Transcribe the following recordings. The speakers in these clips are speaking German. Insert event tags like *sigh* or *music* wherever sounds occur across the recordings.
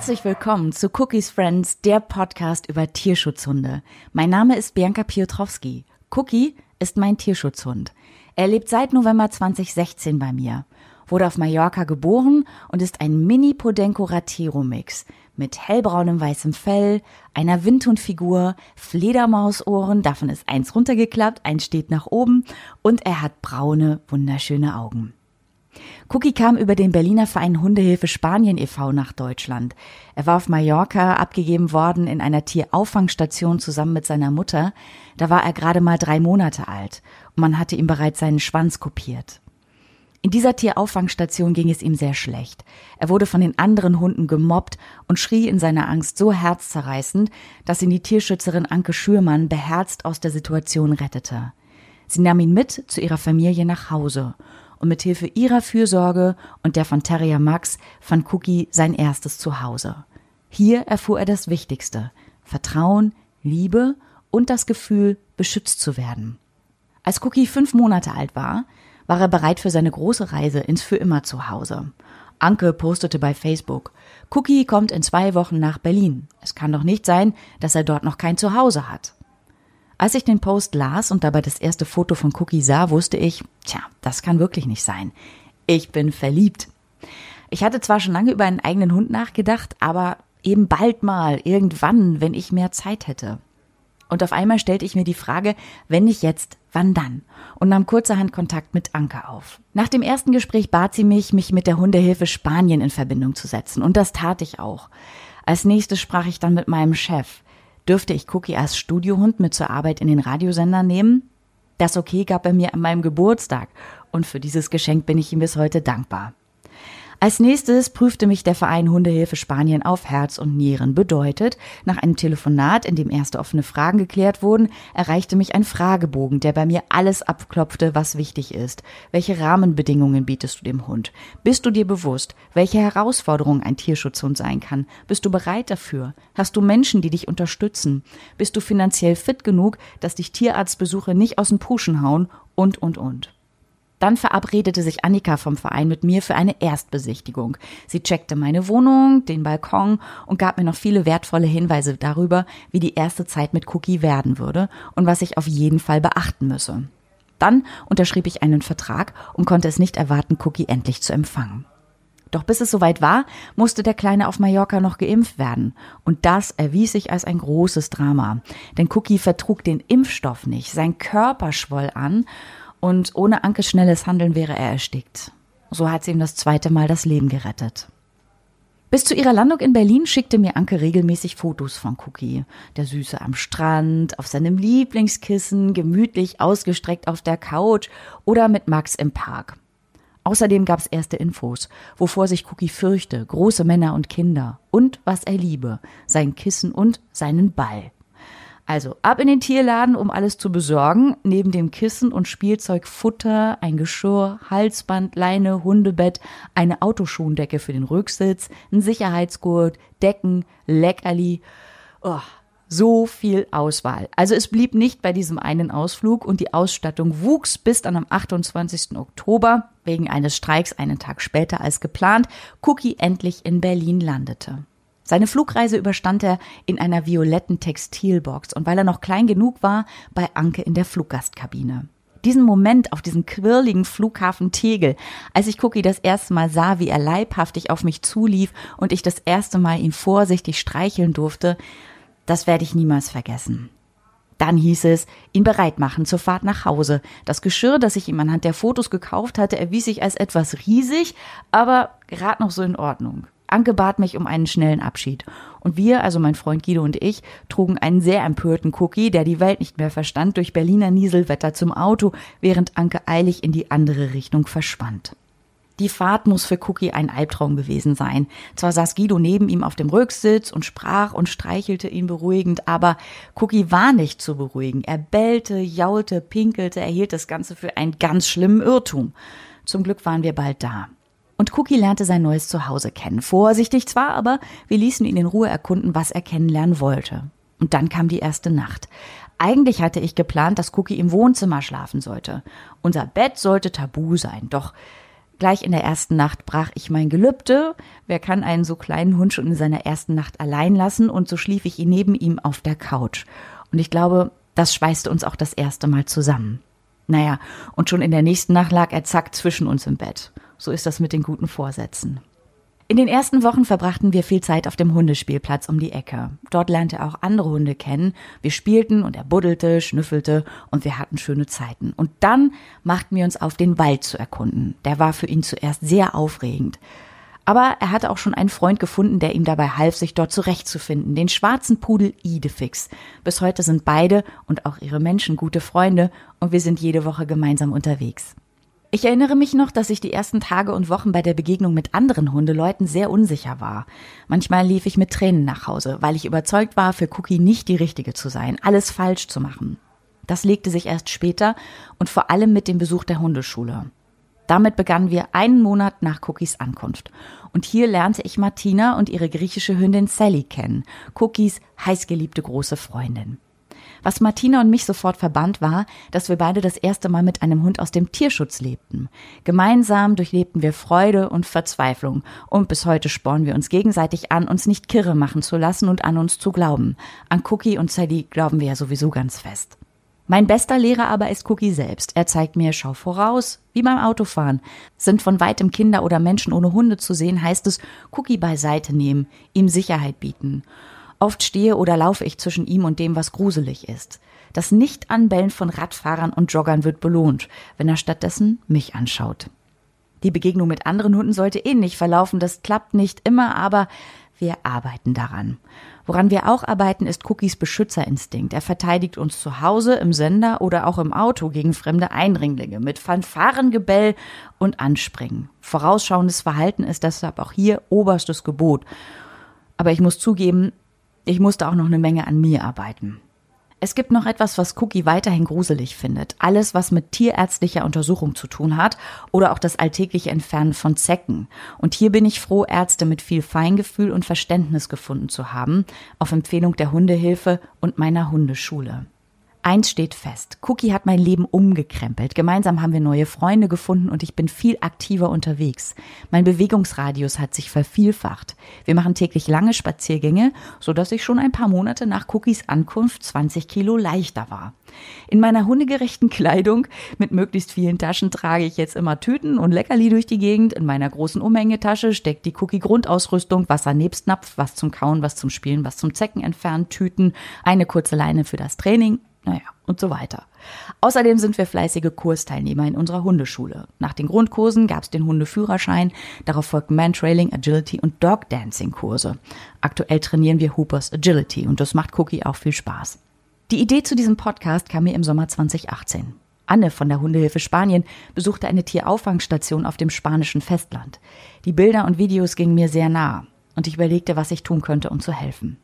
Herzlich willkommen zu Cookies Friends, der Podcast über Tierschutzhunde. Mein Name ist Bianca Piotrowski. Cookie ist mein Tierschutzhund. Er lebt seit November 2016 bei mir, wurde auf Mallorca geboren und ist ein Mini-Podenco Ratero-Mix mit hellbraunem weißem Fell, einer Windhundfigur, Fledermausohren, davon ist eins runtergeklappt, eins steht nach oben und er hat braune, wunderschöne Augen. Cookie kam über den Berliner Verein Hundehilfe Spanien e.V. nach Deutschland. Er war auf Mallorca abgegeben worden in einer Tierauffangstation zusammen mit seiner Mutter. Da war er gerade mal drei Monate alt und man hatte ihm bereits seinen Schwanz kopiert. In dieser Tierauffangstation ging es ihm sehr schlecht. Er wurde von den anderen Hunden gemobbt und schrie in seiner Angst so herzzerreißend, dass ihn die Tierschützerin Anke Schürmann beherzt aus der Situation rettete. Sie nahm ihn mit zu ihrer Familie nach Hause und mit Hilfe ihrer Fürsorge und der von Terrier Max fand Cookie sein erstes Zuhause. Hier erfuhr er das Wichtigste: Vertrauen, Liebe und das Gefühl, beschützt zu werden. Als Cookie fünf Monate alt war, war er bereit für seine große Reise ins Für immer Zuhause. Anke postete bei Facebook, Cookie kommt in zwei Wochen nach Berlin. Es kann doch nicht sein, dass er dort noch kein Zuhause hat. Als ich den Post las und dabei das erste Foto von Cookie sah, wusste ich, tja, das kann wirklich nicht sein. Ich bin verliebt. Ich hatte zwar schon lange über einen eigenen Hund nachgedacht, aber eben bald mal, irgendwann, wenn ich mehr Zeit hätte. Und auf einmal stellte ich mir die Frage, wenn nicht jetzt, wann dann? Und nahm kurzerhand Kontakt mit Anke auf. Nach dem ersten Gespräch bat sie mich, mich mit der Hundehilfe Spanien in Verbindung zu setzen. Und das tat ich auch. Als nächstes sprach ich dann mit meinem Chef. Dürfte ich Cookie als Studiohund mit zur Arbeit in den Radiosender nehmen? Das Okay gab er mir an meinem Geburtstag und für dieses Geschenk bin ich ihm bis heute dankbar. Als nächstes prüfte mich der Verein Hundehilfe Spanien auf Herz und Nieren. Bedeutet, nach einem Telefonat, in dem erste offene Fragen geklärt wurden, erreichte mich ein Fragebogen, der bei mir alles abklopfte, was wichtig ist. Welche Rahmenbedingungen bietest du dem Hund? Bist du dir bewusst, welche Herausforderungen ein Tierschutzhund sein kann? Bist du bereit dafür? Hast du Menschen, die dich unterstützen? Bist du finanziell fit genug, dass dich Tierarztbesuche nicht aus dem Puschen hauen? Und, und, und. Dann verabredete sich Annika vom Verein mit mir für eine Erstbesichtigung. Sie checkte meine Wohnung, den Balkon und gab mir noch viele wertvolle Hinweise darüber, wie die erste Zeit mit Cookie werden würde und was ich auf jeden Fall beachten müsse. Dann unterschrieb ich einen Vertrag und konnte es nicht erwarten, Cookie endlich zu empfangen. Doch bis es soweit war, musste der Kleine auf Mallorca noch geimpft werden. Und das erwies sich als ein großes Drama. Denn Cookie vertrug den Impfstoff nicht. Sein Körper schwoll an und ohne Ankes schnelles Handeln wäre er erstickt. So hat sie ihm das zweite Mal das Leben gerettet. Bis zu ihrer Landung in Berlin schickte mir Anke regelmäßig Fotos von Cookie. Der Süße am Strand, auf seinem Lieblingskissen, gemütlich ausgestreckt auf der Couch oder mit Max im Park. Außerdem gab's erste Infos, wovor sich Cookie fürchte, große Männer und Kinder und was er liebe, sein Kissen und seinen Ball. Also ab in den Tierladen, um alles zu besorgen. Neben dem Kissen und Spielzeug Futter, ein Geschirr, Halsband, Leine, Hundebett, eine Autoschuhendecke für den Rücksitz, ein Sicherheitsgurt, Decken, Leckerli. Oh, so viel Auswahl. Also es blieb nicht bei diesem einen Ausflug und die Ausstattung wuchs bis dann am 28. Oktober, wegen eines Streiks einen Tag später als geplant, Cookie endlich in Berlin landete. Seine Flugreise überstand er in einer violetten Textilbox und weil er noch klein genug war, bei Anke in der Fluggastkabine. Diesen Moment auf diesem quirligen Flughafen Tegel, als ich Cookie das erste Mal sah, wie er leibhaftig auf mich zulief und ich das erste Mal ihn vorsichtig streicheln durfte, das werde ich niemals vergessen. Dann hieß es, ihn bereit machen zur Fahrt nach Hause. Das Geschirr, das ich ihm anhand der Fotos gekauft hatte, erwies sich als etwas riesig, aber gerade noch so in Ordnung. Anke bat mich um einen schnellen Abschied. Und wir, also mein Freund Guido und ich, trugen einen sehr empörten Cookie, der die Welt nicht mehr verstand, durch Berliner Nieselwetter zum Auto, während Anke eilig in die andere Richtung verschwand. Die Fahrt muss für Cookie ein Albtraum gewesen sein. Zwar saß Guido neben ihm auf dem Rücksitz und sprach und streichelte ihn beruhigend, aber Cookie war nicht zu beruhigen. Er bellte, jaulte, pinkelte, er hielt das Ganze für einen ganz schlimmen Irrtum. Zum Glück waren wir bald da. Und Cookie lernte sein neues Zuhause kennen. Vorsichtig zwar, aber wir ließen ihn in Ruhe erkunden, was er kennenlernen wollte. Und dann kam die erste Nacht. Eigentlich hatte ich geplant, dass Cookie im Wohnzimmer schlafen sollte. Unser Bett sollte tabu sein, doch Gleich in der ersten Nacht brach ich mein Gelübde. Wer kann einen so kleinen Hund schon in seiner ersten Nacht allein lassen? Und so schlief ich neben ihm auf der Couch. Und ich glaube, das schweißte uns auch das erste Mal zusammen. Naja, und schon in der nächsten Nacht lag er zack zwischen uns im Bett. So ist das mit den guten Vorsätzen. In den ersten Wochen verbrachten wir viel Zeit auf dem Hundespielplatz um die Ecke. Dort lernte er auch andere Hunde kennen. Wir spielten und er buddelte, schnüffelte und wir hatten schöne Zeiten. Und dann machten wir uns auf, den Wald zu erkunden. Der war für ihn zuerst sehr aufregend. Aber er hatte auch schon einen Freund gefunden, der ihm dabei half, sich dort zurechtzufinden, den schwarzen Pudel Idefix. Bis heute sind beide und auch ihre Menschen gute Freunde und wir sind jede Woche gemeinsam unterwegs. Ich erinnere mich noch, dass ich die ersten Tage und Wochen bei der Begegnung mit anderen Hundeleuten sehr unsicher war. Manchmal lief ich mit Tränen nach Hause, weil ich überzeugt war, für Cookie nicht die Richtige zu sein, alles falsch zu machen. Das legte sich erst später und vor allem mit dem Besuch der Hundeschule. Damit begannen wir einen Monat nach Cookies Ankunft. Und hier lernte ich Martina und ihre griechische Hündin Sally kennen, Cookies heißgeliebte große Freundin. Was Martina und mich sofort verband, war, dass wir beide das erste Mal mit einem Hund aus dem Tierschutz lebten. Gemeinsam durchlebten wir Freude und Verzweiflung und bis heute spornen wir uns gegenseitig an, uns nicht kirre machen zu lassen und an uns zu glauben. An Cookie und Sally glauben wir ja sowieso ganz fest. Mein bester Lehrer aber ist Cookie selbst. Er zeigt mir, schau voraus, wie beim Autofahren. Sind von weitem Kinder oder Menschen ohne Hunde zu sehen, heißt es, Cookie beiseite nehmen, ihm Sicherheit bieten. Oft stehe oder laufe ich zwischen ihm und dem, was gruselig ist. Das Nicht-Anbellen von Radfahrern und Joggern wird belohnt, wenn er stattdessen mich anschaut. Die Begegnung mit anderen Hunden sollte ähnlich verlaufen. Das klappt nicht immer, aber wir arbeiten daran. Woran wir auch arbeiten, ist Cookies Beschützerinstinkt. Er verteidigt uns zu Hause, im Sender oder auch im Auto gegen fremde Eindringlinge mit Fanfarengebell und Anspringen. Vorausschauendes Verhalten ist deshalb auch hier oberstes Gebot. Aber ich muss zugeben, ich musste auch noch eine Menge an mir arbeiten. Es gibt noch etwas, was Cookie weiterhin gruselig findet. Alles, was mit tierärztlicher Untersuchung zu tun hat oder auch das alltägliche Entfernen von Zecken. Und hier bin ich froh, Ärzte mit viel Feingefühl und Verständnis gefunden zu haben, auf Empfehlung der Hundehilfe und meiner Hundeschule. Eins steht fest. Cookie hat mein Leben umgekrempelt. Gemeinsam haben wir neue Freunde gefunden und ich bin viel aktiver unterwegs. Mein Bewegungsradius hat sich vervielfacht. Wir machen täglich lange Spaziergänge, so dass ich schon ein paar Monate nach Cookies Ankunft 20 Kilo leichter war. In meiner hundegerechten *laughs* Kleidung mit möglichst vielen Taschen trage ich jetzt immer Tüten und Leckerli durch die Gegend. In meiner großen Umhängetasche steckt die Cookie Grundausrüstung, Wasser nebst Napf, was zum Kauen, was zum Spielen, was zum Zecken entfernen, Tüten, eine kurze Leine für das Training, naja, und so weiter. Außerdem sind wir fleißige Kursteilnehmer in unserer Hundeschule. Nach den Grundkursen gab es den Hundeführerschein, darauf folgten Mantrailing, Agility und Dog Dancing Kurse. Aktuell trainieren wir Hoopers Agility und das macht Cookie auch viel Spaß. Die Idee zu diesem Podcast kam mir im Sommer 2018. Anne von der Hundehilfe Spanien besuchte eine Tierauffangstation auf dem spanischen Festland. Die Bilder und Videos gingen mir sehr nah und ich überlegte, was ich tun könnte, um zu helfen.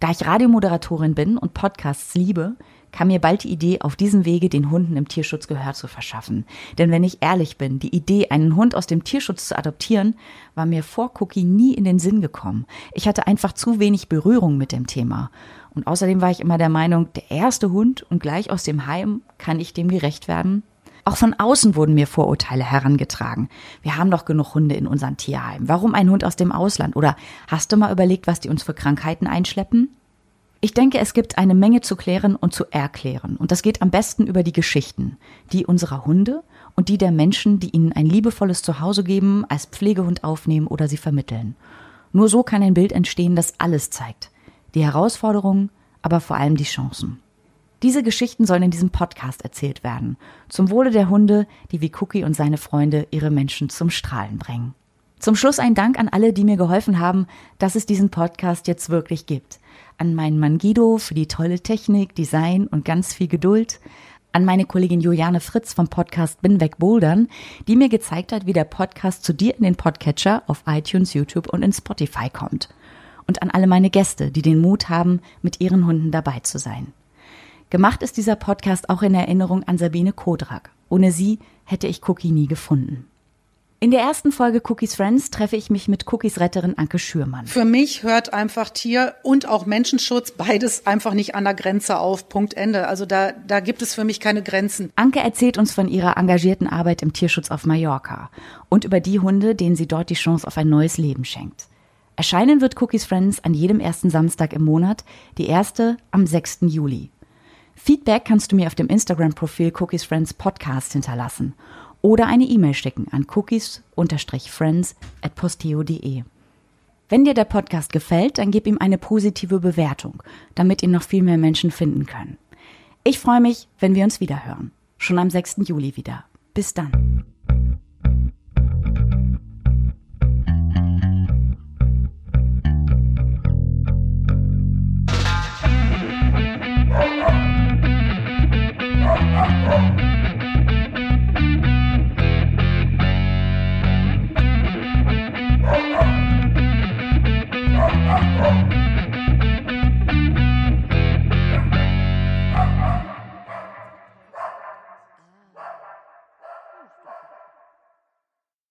Da ich Radiomoderatorin bin und Podcasts liebe, kam mir bald die Idee, auf diesem Wege den Hunden im Tierschutz Gehör zu verschaffen. Denn wenn ich ehrlich bin, die Idee, einen Hund aus dem Tierschutz zu adoptieren, war mir vor Cookie nie in den Sinn gekommen. Ich hatte einfach zu wenig Berührung mit dem Thema. Und außerdem war ich immer der Meinung, der erste Hund und gleich aus dem Heim, kann ich dem gerecht werden? Auch von außen wurden mir Vorurteile herangetragen. Wir haben doch genug Hunde in unseren Tierheimen. Warum ein Hund aus dem Ausland? Oder hast du mal überlegt, was die uns für Krankheiten einschleppen? Ich denke, es gibt eine Menge zu klären und zu erklären. Und das geht am besten über die Geschichten. Die unserer Hunde und die der Menschen, die ihnen ein liebevolles Zuhause geben, als Pflegehund aufnehmen oder sie vermitteln. Nur so kann ein Bild entstehen, das alles zeigt. Die Herausforderungen, aber vor allem die Chancen. Diese Geschichten sollen in diesem Podcast erzählt werden, zum Wohle der Hunde, die wie Cookie und seine Freunde ihre Menschen zum Strahlen bringen. Zum Schluss ein Dank an alle, die mir geholfen haben, dass es diesen Podcast jetzt wirklich gibt. An meinen Mann Guido für die tolle Technik, Design und ganz viel Geduld. An meine Kollegin Juliane Fritz vom Podcast Bin weg Bouldern, die mir gezeigt hat, wie der Podcast zu dir in den Podcatcher auf iTunes, YouTube und in Spotify kommt. Und an alle meine Gäste, die den Mut haben, mit ihren Hunden dabei zu sein. Gemacht ist dieser Podcast auch in Erinnerung an Sabine Kodrak. Ohne sie hätte ich Cookie nie gefunden. In der ersten Folge Cookies Friends treffe ich mich mit Cookies Retterin Anke Schürmann. Für mich hört einfach Tier- und auch Menschenschutz beides einfach nicht an der Grenze auf. Punkt Ende. Also da, da gibt es für mich keine Grenzen. Anke erzählt uns von ihrer engagierten Arbeit im Tierschutz auf Mallorca und über die Hunde, denen sie dort die Chance auf ein neues Leben schenkt. Erscheinen wird Cookies Friends an jedem ersten Samstag im Monat, die erste am 6. Juli. Feedback kannst du mir auf dem Instagram-Profil Cookies Friends Podcast hinterlassen oder eine E-Mail schicken an cookies-friends at posteo.de. Wenn dir der Podcast gefällt, dann gib ihm eine positive Bewertung, damit ihn noch viel mehr Menschen finden können. Ich freue mich, wenn wir uns wieder hören. Schon am 6. Juli wieder. Bis dann.